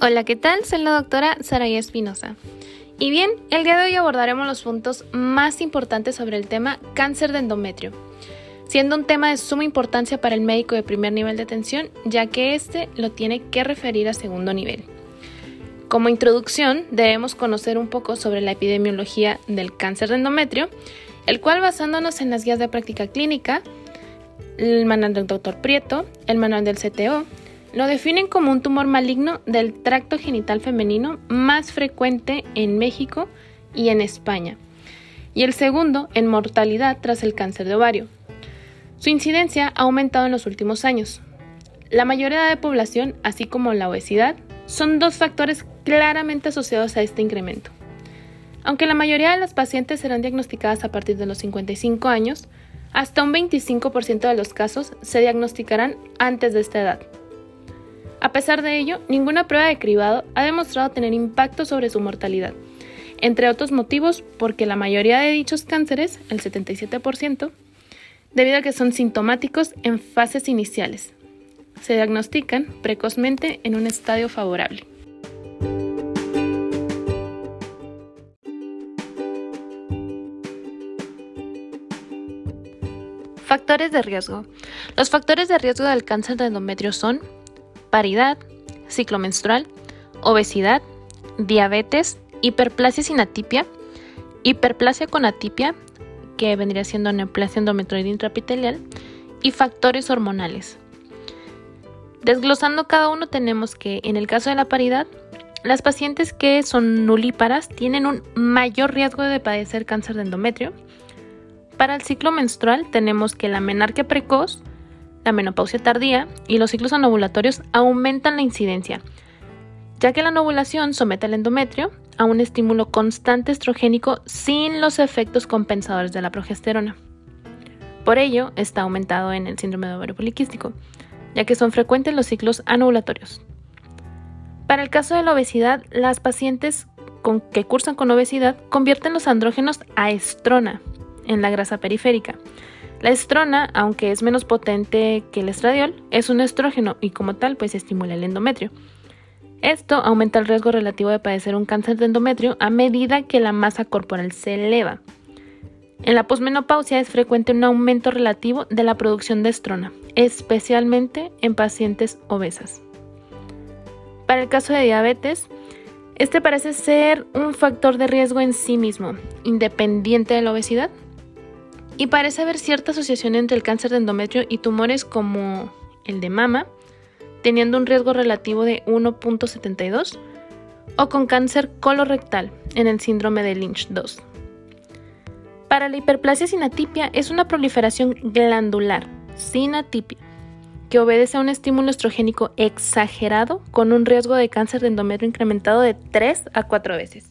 Hola, ¿qué tal? Soy la doctora Saraya Espinosa. Y bien, el día de hoy abordaremos los puntos más importantes sobre el tema cáncer de endometrio, siendo un tema de suma importancia para el médico de primer nivel de atención, ya que éste lo tiene que referir a segundo nivel. Como introducción, debemos conocer un poco sobre la epidemiología del cáncer de endometrio, el cual basándonos en las guías de práctica clínica, el manual del doctor Prieto, el manual del CTO, lo definen como un tumor maligno del tracto genital femenino más frecuente en México y en España, y el segundo en mortalidad tras el cáncer de ovario. Su incidencia ha aumentado en los últimos años. La mayoría de la población, así como la obesidad, son dos factores claramente asociados a este incremento. Aunque la mayoría de las pacientes serán diagnosticadas a partir de los 55 años, hasta un 25% de los casos se diagnosticarán antes de esta edad. A pesar de ello, ninguna prueba de cribado ha demostrado tener impacto sobre su mortalidad, entre otros motivos porque la mayoría de dichos cánceres, el 77%, debido a que son sintomáticos en fases iniciales, se diagnostican precozmente en un estadio favorable. Factores de riesgo. Los factores de riesgo del cáncer de endometrio son paridad, ciclo menstrual, obesidad, diabetes, hiperplasia sin atipia, hiperplasia con atipia, que vendría siendo neoplasia endometrioide intraepitelial, y factores hormonales. Desglosando cada uno tenemos que en el caso de la paridad, las pacientes que son nulíparas tienen un mayor riesgo de padecer cáncer de endometrio. Para el ciclo menstrual tenemos que la menarquia precoz, la menopausia tardía y los ciclos anovulatorios aumentan la incidencia, ya que la anovulación somete al endometrio a un estímulo constante estrogénico sin los efectos compensadores de la progesterona. Por ello, está aumentado en el síndrome de ovario poliquístico ya que son frecuentes los ciclos anovulatorios. Para el caso de la obesidad, las pacientes con, que cursan con obesidad convierten los andrógenos a estrona en la grasa periférica. La estrona, aunque es menos potente que el estradiol, es un estrógeno y como tal pues estimula el endometrio. Esto aumenta el riesgo relativo de padecer un cáncer de endometrio a medida que la masa corporal se eleva. En la posmenopausia es frecuente un aumento relativo de la producción de estrona, especialmente en pacientes obesas. Para el caso de diabetes, este parece ser un factor de riesgo en sí mismo, independiente de la obesidad, y parece haber cierta asociación entre el cáncer de endometrio y tumores como el de mama, teniendo un riesgo relativo de 1.72, o con cáncer colorectal en el síndrome de Lynch 2. Para la hiperplasia sin atipia es una proliferación glandular sin atipia que obedece a un estímulo estrogénico exagerado con un riesgo de cáncer de endometrio incrementado de 3 a 4 veces.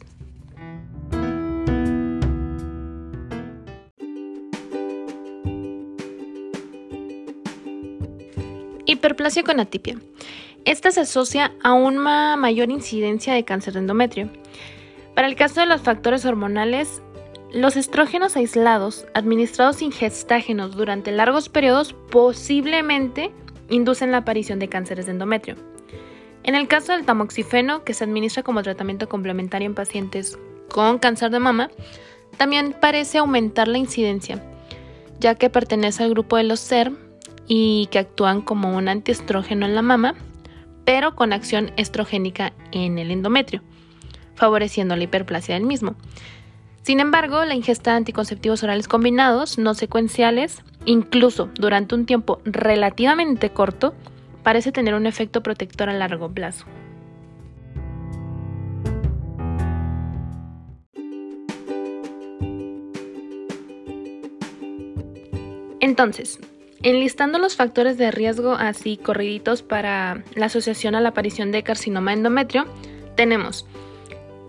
Hiperplasia con atipia. Esta se asocia a una mayor incidencia de cáncer de endometrio. Para el caso de los factores hormonales, los estrógenos aislados, administrados sin gestágenos durante largos periodos, posiblemente inducen la aparición de cánceres de endometrio. En el caso del tamoxifeno, que se administra como tratamiento complementario en pacientes con cáncer de mama, también parece aumentar la incidencia, ya que pertenece al grupo de los SERM y que actúan como un antiestrógeno en la mama, pero con acción estrogénica en el endometrio, favoreciendo la hiperplasia del mismo. Sin embargo, la ingesta de anticonceptivos orales combinados, no secuenciales, incluso durante un tiempo relativamente corto, parece tener un efecto protector a largo plazo. Entonces, enlistando los factores de riesgo así corriditos para la asociación a la aparición de carcinoma endometrio, tenemos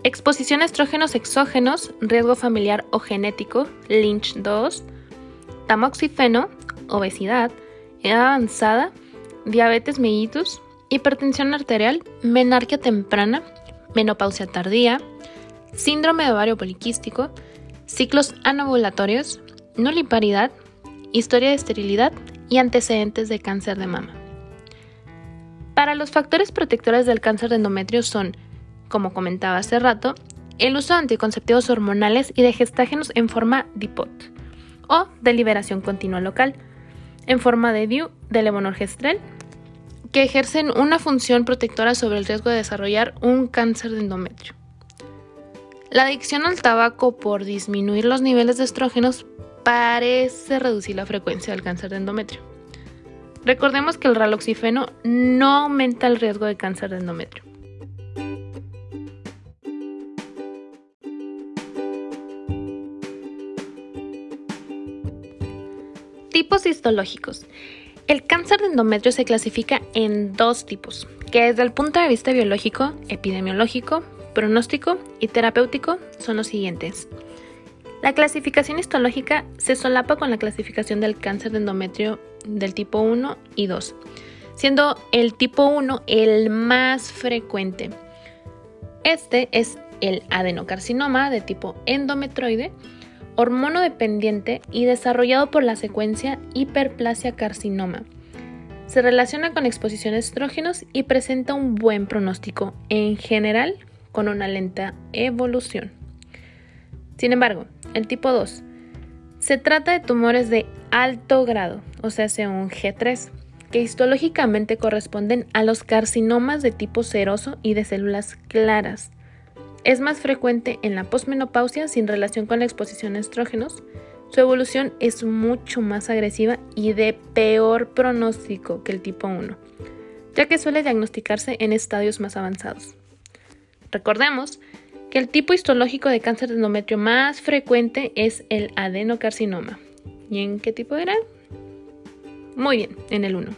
Exposición a estrógenos exógenos, riesgo familiar o genético, Lynch 2, tamoxifeno, obesidad, edad avanzada, diabetes mellitus, hipertensión arterial, menarquia temprana, menopausia tardía, síndrome de ovario poliquístico, ciclos anovulatorios, nuliparidad, historia de esterilidad y antecedentes de cáncer de mama. Para los factores protectores del cáncer de endometrio son, como comentaba hace rato, el uso de anticonceptivos hormonales y de gestágenos en forma DIPOT o de liberación continua local, en forma de DIU de levonorgestrel, que ejercen una función protectora sobre el riesgo de desarrollar un cáncer de endometrio. La adicción al tabaco por disminuir los niveles de estrógenos parece reducir la frecuencia del cáncer de endometrio. Recordemos que el raloxifeno no aumenta el riesgo de cáncer de endometrio. Tipos histológicos. El cáncer de endometrio se clasifica en dos tipos, que desde el punto de vista biológico, epidemiológico, pronóstico y terapéutico son los siguientes. La clasificación histológica se solapa con la clasificación del cáncer de endometrio del tipo 1 y 2, siendo el tipo 1 el más frecuente. Este es el adenocarcinoma de tipo endometroide, hormono dependiente y desarrollado por la secuencia hiperplasia carcinoma. Se relaciona con exposición a estrógenos y presenta un buen pronóstico, en general con una lenta evolución. Sin embargo, el tipo 2 se trata de tumores de alto grado, o sea, un G3, que histológicamente corresponden a los carcinomas de tipo seroso y de células claras. Es más frecuente en la posmenopausia sin relación con la exposición a estrógenos. Su evolución es mucho más agresiva y de peor pronóstico que el tipo 1, ya que suele diagnosticarse en estadios más avanzados. Recordemos que el tipo histológico de cáncer de endometrio más frecuente es el adenocarcinoma. ¿Y en qué tipo era? Muy bien, en el 1.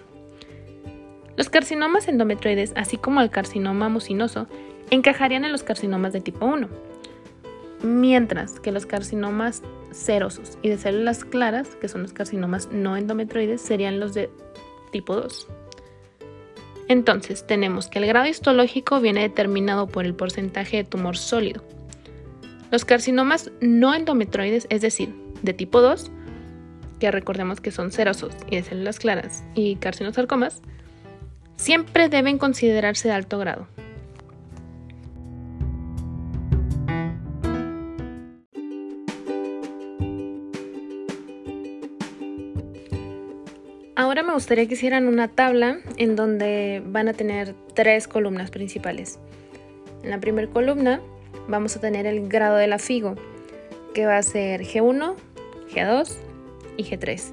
Los carcinomas endometroides, así como el carcinoma mucinoso, encajarían en los carcinomas de tipo 1, mientras que los carcinomas serosos y de células claras, que son los carcinomas no endometroides, serían los de tipo 2. Entonces, tenemos que el grado histológico viene determinado por el porcentaje de tumor sólido. Los carcinomas no endometroides, es decir, de tipo 2, que recordemos que son serosos y de células claras, y carcinosarcomas, siempre deben considerarse de alto grado, Ahora me gustaría que hicieran una tabla en donde van a tener tres columnas principales. En la primera columna vamos a tener el grado de la FIGO, que va a ser G1, G2 y G3.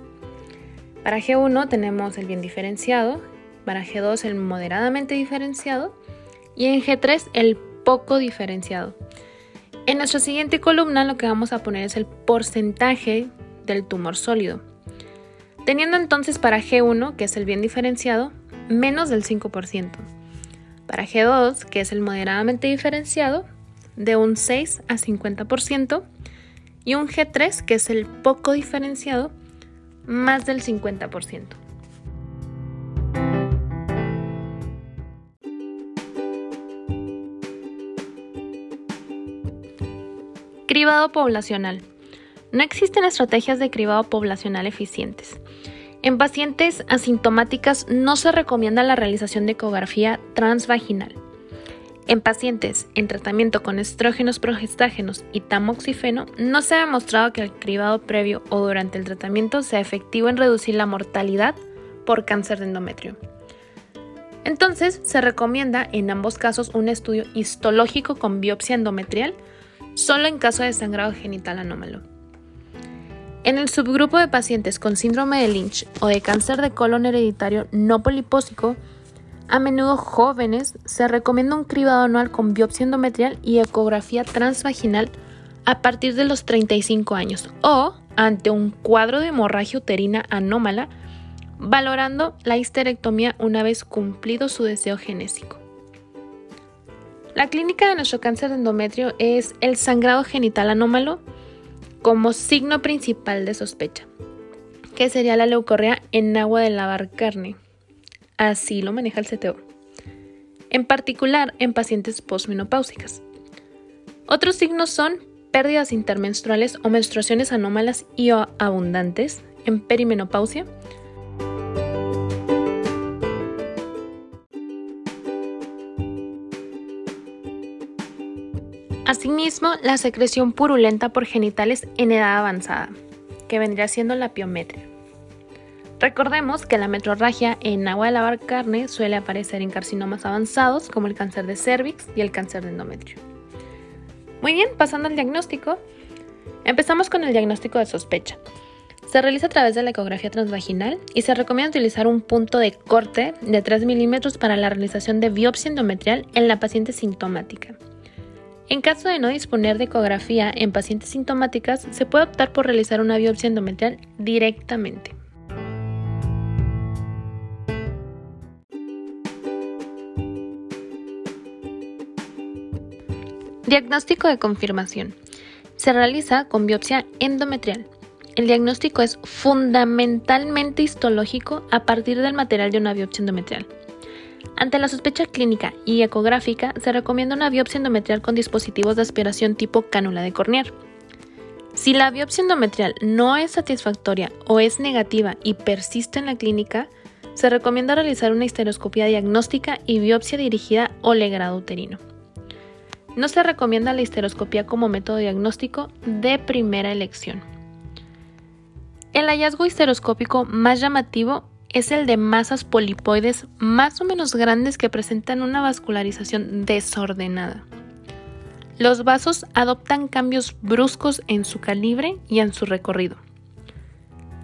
Para G1 tenemos el bien diferenciado, para G2 el moderadamente diferenciado y en G3 el poco diferenciado. En nuestra siguiente columna lo que vamos a poner es el porcentaje del tumor sólido teniendo entonces para G1, que es el bien diferenciado, menos del 5%. Para G2, que es el moderadamente diferenciado, de un 6 a 50%. Y un G3, que es el poco diferenciado, más del 50%. Cribado poblacional. No existen estrategias de cribado poblacional eficientes. En pacientes asintomáticas no se recomienda la realización de ecografía transvaginal. En pacientes en tratamiento con estrógenos progestágenos y tamoxifeno no se ha demostrado que el cribado previo o durante el tratamiento sea efectivo en reducir la mortalidad por cáncer de endometrio. Entonces, se recomienda en ambos casos un estudio histológico con biopsia endometrial solo en caso de sangrado genital anómalo. En el subgrupo de pacientes con síndrome de Lynch o de cáncer de colon hereditario no polipósico, a menudo jóvenes, se recomienda un cribado anual con biopsia endometrial y ecografía transvaginal a partir de los 35 años o ante un cuadro de hemorragia uterina anómala, valorando la histerectomía una vez cumplido su deseo genésico. La clínica de nuestro cáncer de endometrio es el sangrado genital anómalo, como signo principal de sospecha, que sería la leucorrea en agua de lavar carne. Así lo maneja el CTO. En particular en pacientes posmenopáusicas. Otros signos son pérdidas intermenstruales o menstruaciones anómalas y abundantes en perimenopausia. Asimismo, la secreción purulenta por genitales en edad avanzada, que vendría siendo la piometria. Recordemos que la metrorragia en agua de lavar carne suele aparecer en carcinomas avanzados como el cáncer de cervix y el cáncer de endometrio. Muy bien, pasando al diagnóstico. Empezamos con el diagnóstico de sospecha. Se realiza a través de la ecografía transvaginal y se recomienda utilizar un punto de corte de 3 milímetros para la realización de biopsia endometrial en la paciente sintomática. En caso de no disponer de ecografía en pacientes sintomáticas, se puede optar por realizar una biopsia endometrial directamente. Diagnóstico de confirmación. Se realiza con biopsia endometrial. El diagnóstico es fundamentalmente histológico a partir del material de una biopsia endometrial. Ante la sospecha clínica y ecográfica, se recomienda una biopsia endometrial con dispositivos de aspiración tipo cánula de Cornier. Si la biopsia endometrial no es satisfactoria o es negativa y persiste en la clínica, se recomienda realizar una histeroscopia diagnóstica y biopsia dirigida o legrado uterino. No se recomienda la histeroscopia como método diagnóstico de primera elección. El hallazgo histeroscópico más llamativo es el de masas polipoides más o menos grandes que presentan una vascularización desordenada. Los vasos adoptan cambios bruscos en su calibre y en su recorrido.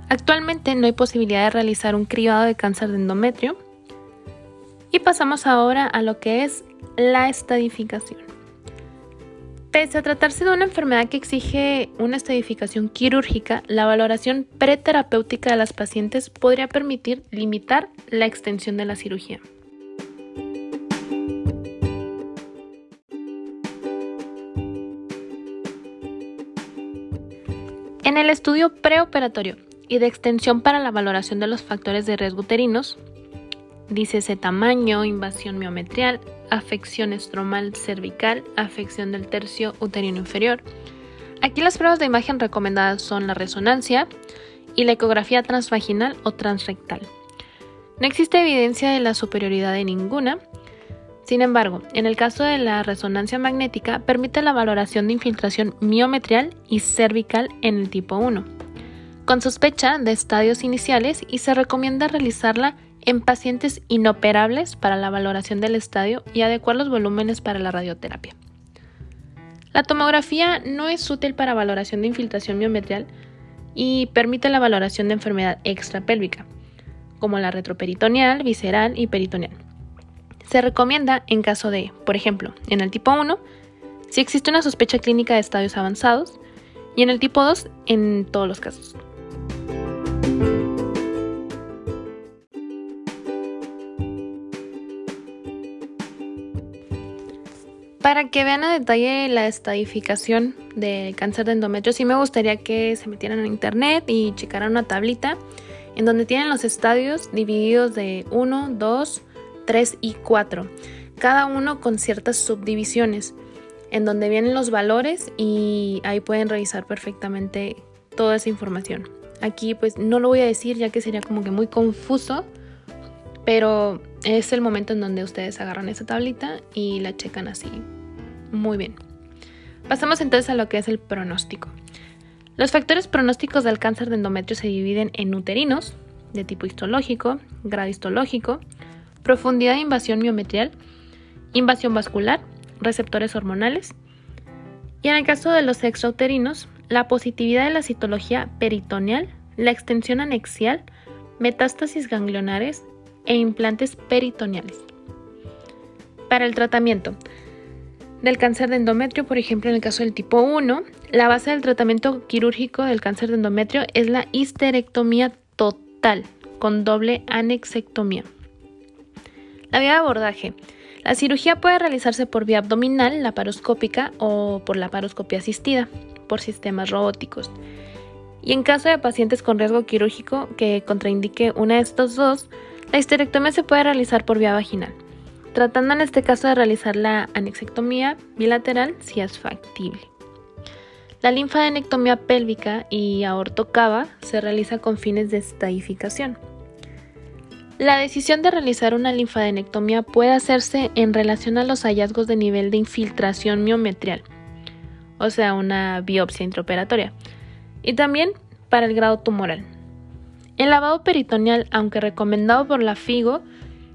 Actualmente no hay posibilidad de realizar un cribado de cáncer de endometrio. Y pasamos ahora a lo que es la estadificación. Pese a tratarse de una enfermedad que exige una estadificación quirúrgica, la valoración preterapéutica de las pacientes podría permitir limitar la extensión de la cirugía. En el estudio preoperatorio y de extensión para la valoración de los factores de riesgo uterinos, Dícese tamaño, invasión miometrial, afección estromal cervical, afección del tercio uterino inferior. Aquí las pruebas de imagen recomendadas son la resonancia y la ecografía transvaginal o transrectal. No existe evidencia de la superioridad de ninguna. Sin embargo, en el caso de la resonancia magnética, permite la valoración de infiltración miometrial y cervical en el tipo 1, con sospecha de estadios iniciales y se recomienda realizarla en pacientes inoperables para la valoración del estadio y adecuar los volúmenes para la radioterapia. La tomografía no es útil para valoración de infiltración miometrial y permite la valoración de enfermedad extrapélvica, como la retroperitoneal, visceral y peritoneal. Se recomienda en caso de, por ejemplo, en el tipo 1, si existe una sospecha clínica de estadios avanzados, y en el tipo 2, en todos los casos. Para que vean a detalle la estadificación del cáncer de endometrio, sí me gustaría que se metieran a internet y checaran una tablita en donde tienen los estadios divididos de 1, 2, 3 y 4, cada uno con ciertas subdivisiones, en donde vienen los valores y ahí pueden revisar perfectamente toda esa información. Aquí pues no lo voy a decir ya que sería como que muy confuso, pero es el momento en donde ustedes agarran esa tablita y la checan así. Muy bien. Pasamos entonces a lo que es el pronóstico. Los factores pronósticos del cáncer de endometrio se dividen en uterinos, de tipo histológico, grado histológico, profundidad de invasión miometrial, invasión vascular, receptores hormonales. Y en el caso de los extrauterinos, la positividad de la citología peritoneal, la extensión anexial, metástasis ganglionares e implantes peritoneales. Para el tratamiento del cáncer de endometrio, por ejemplo, en el caso del tipo 1, la base del tratamiento quirúrgico del cáncer de endometrio es la histerectomía total con doble anexectomía. La vía de abordaje. La cirugía puede realizarse por vía abdominal, laparoscópica o por la laparoscopia asistida, por sistemas robóticos. Y en caso de pacientes con riesgo quirúrgico que contraindique una de estos dos, la histerectomía se puede realizar por vía vaginal, tratando en este caso de realizar la anexectomía bilateral si es factible. La linfadenectomía pélvica y aortocava se realiza con fines de estadificación. La decisión de realizar una linfadenectomía puede hacerse en relación a los hallazgos de nivel de infiltración miometrial, o sea, una biopsia intraoperatoria, y también para el grado tumoral. El lavado peritoneal, aunque recomendado por la FIGO,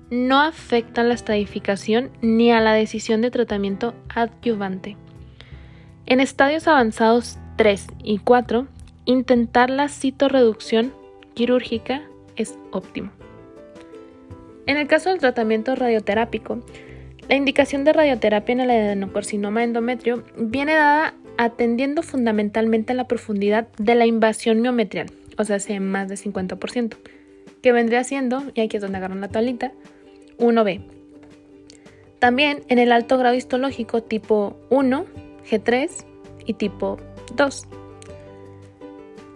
no afecta a la estadificación ni a la decisión de tratamiento adyuvante. En estadios avanzados 3 y 4, intentar la citorreducción quirúrgica es óptimo. En el caso del tratamiento radioterápico, la indicación de radioterapia en el adenocarcinoma endometrio viene dada atendiendo fundamentalmente a la profundidad de la invasión miometrial, o sea, más de 50%, que vendría siendo, y aquí es donde agarran la tablita, 1B. También en el alto grado histológico tipo 1, G3 y tipo 2.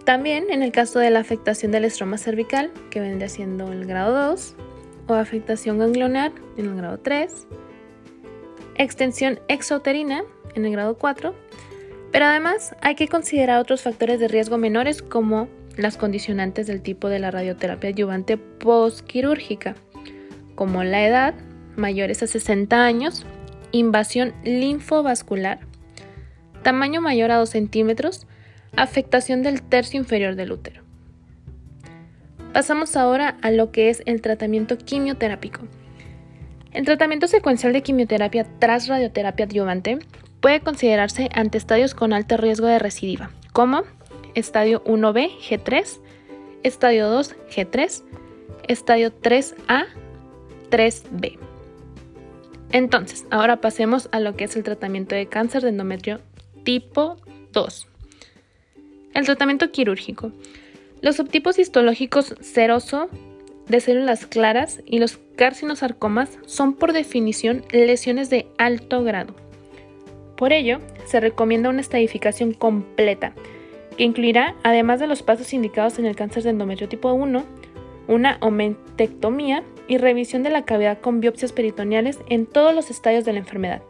También en el caso de la afectación del estroma cervical, que vendría siendo el grado 2, o afectación ganglionar en el grado 3, extensión exauterina en el grado 4, pero además hay que considerar otros factores de riesgo menores como las condicionantes del tipo de la radioterapia adyuvante postquirúrgica, como la edad, mayores a 60 años, invasión linfovascular, tamaño mayor a 2 centímetros, afectación del tercio inferior del útero. Pasamos ahora a lo que es el tratamiento quimioterápico. El tratamiento secuencial de quimioterapia tras radioterapia adyuvante puede considerarse ante estadios con alto riesgo de recidiva, como estadio 1B G3, estadio 2 G3, estadio 3A 3B. Entonces, ahora pasemos a lo que es el tratamiento de cáncer de endometrio tipo 2. El tratamiento quirúrgico. Los subtipos histológicos seroso de células claras y los carcinosarcomas son por definición lesiones de alto grado. Por ello, se recomienda una estadificación completa, que incluirá, además de los pasos indicados en el cáncer de endometrio tipo 1, una omentectomía y revisión de la cavidad con biopsias peritoneales en todos los estadios de la enfermedad,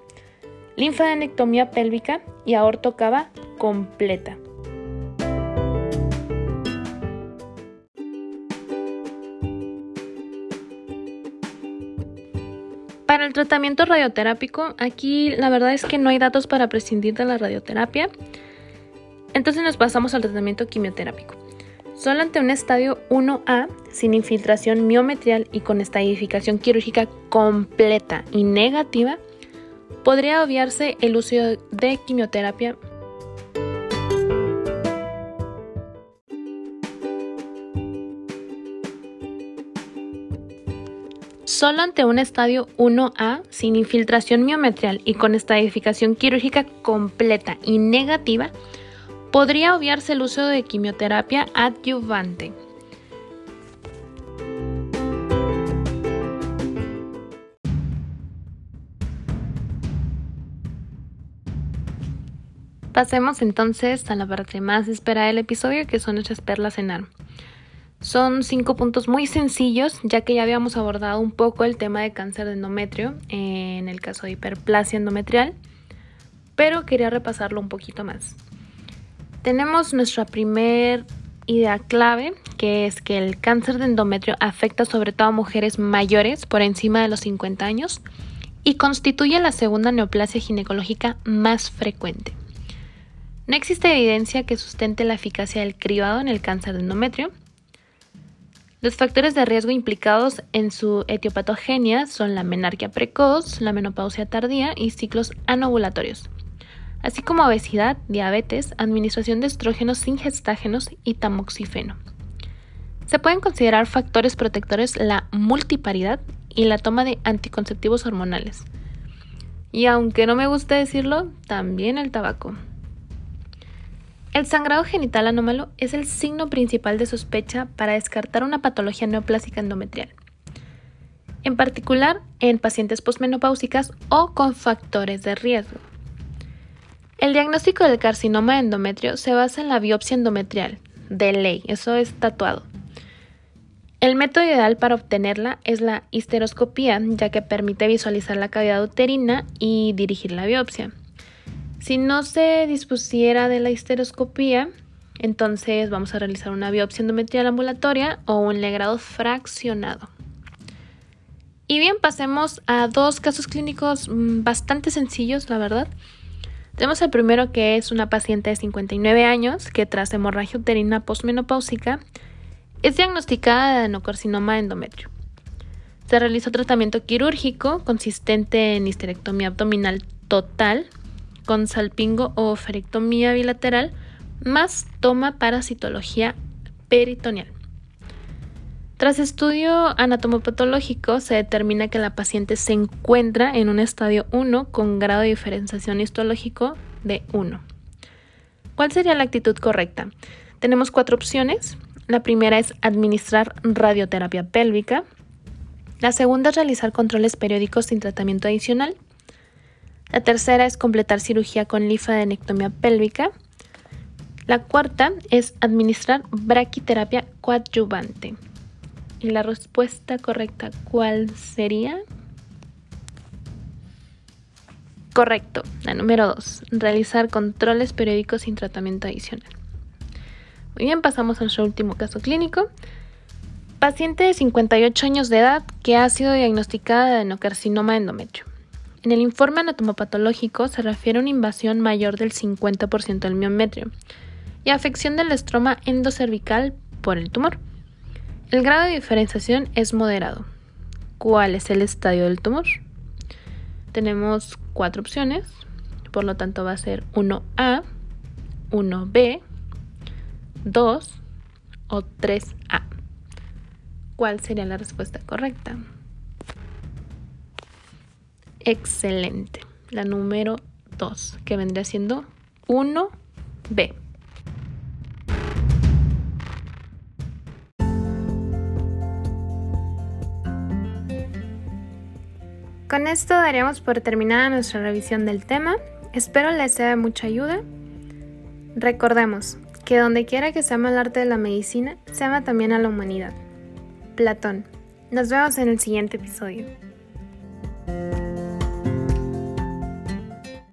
linfadenectomía pélvica y aortocava completa. Para el tratamiento radioterápico, aquí la verdad es que no hay datos para prescindir de la radioterapia. Entonces nos pasamos al tratamiento quimioterápico. Solo ante un estadio 1A, sin infiltración miometrial y con estadificación quirúrgica completa y negativa, podría obviarse el uso de quimioterapia. Solo ante un estadio 1A sin infiltración miometrial y con estadificación quirúrgica completa y negativa, podría obviarse el uso de quimioterapia adyuvante. Pasemos entonces a la parte más esperada del episodio, que son nuestras perlas en arma. Son cinco puntos muy sencillos, ya que ya habíamos abordado un poco el tema de cáncer de endometrio en el caso de hiperplasia endometrial, pero quería repasarlo un poquito más. Tenemos nuestra primer idea clave, que es que el cáncer de endometrio afecta sobre todo a mujeres mayores por encima de los 50 años y constituye la segunda neoplasia ginecológica más frecuente. No existe evidencia que sustente la eficacia del cribado en el cáncer de endometrio. Los factores de riesgo implicados en su etiopatogenia son la menarquia precoz, la menopausia tardía y ciclos anovulatorios así como obesidad, diabetes, administración de estrógenos sin gestágenos y tamoxifeno. Se pueden considerar factores protectores la multiparidad y la toma de anticonceptivos hormonales. Y aunque no me guste decirlo, también el tabaco. El sangrado genital anómalo es el signo principal de sospecha para descartar una patología neoplásica endometrial, en particular en pacientes posmenopáusicas o con factores de riesgo. El diagnóstico del carcinoma de endometrio se basa en la biopsia endometrial, de ley, eso es tatuado. El método ideal para obtenerla es la histeroscopía, ya que permite visualizar la cavidad uterina y dirigir la biopsia. Si no se dispusiera de la histeroscopía, entonces vamos a realizar una biopsia endometrial ambulatoria o un legrado fraccionado. Y bien, pasemos a dos casos clínicos mm, bastante sencillos, la verdad Tenemos el primero que es una paciente de 59 años que tras hemorragia uterina postmenopáusica es diagnosticada de adenocarcinoma endometrio. Se realizó tratamiento quirúrgico consistente en histerectomía abdominal total con salpingo o oferectomía bilateral más toma parasitología peritoneal. Tras estudio anatomopatológico se determina que la paciente se encuentra en un estadio 1 con grado de diferenciación histológico de 1. ¿Cuál sería la actitud correcta? Tenemos cuatro opciones. La primera es administrar radioterapia pélvica. La segunda es realizar controles periódicos sin tratamiento adicional. La tercera es completar cirugía con linfadenectomía pélvica. La cuarta es administrar braquiterapia coadyuvante. Y la respuesta correcta, ¿cuál sería? Correcto, la número 2, realizar controles periódicos sin tratamiento adicional. Muy bien, pasamos a nuestro último caso clínico. Paciente de 58 años de edad que ha sido diagnosticada de adenocarcinoma endometrio. En el informe anatomopatológico se refiere a una invasión mayor del 50% del miometrio y afección del estroma endocervical por el tumor. El grado de diferenciación es moderado. ¿Cuál es el estadio del tumor? Tenemos cuatro opciones, por lo tanto va a ser 1A, 1B, 2 o 3A. ¿Cuál sería la respuesta correcta? Excelente. La número 2, que vendría siendo 1B. Con esto daríamos por terminada nuestra revisión del tema. Espero les sea de mucha ayuda. Recordemos que donde quiera que se ama el arte de la medicina, se ama también a la humanidad. Platón. Nos vemos en el siguiente episodio.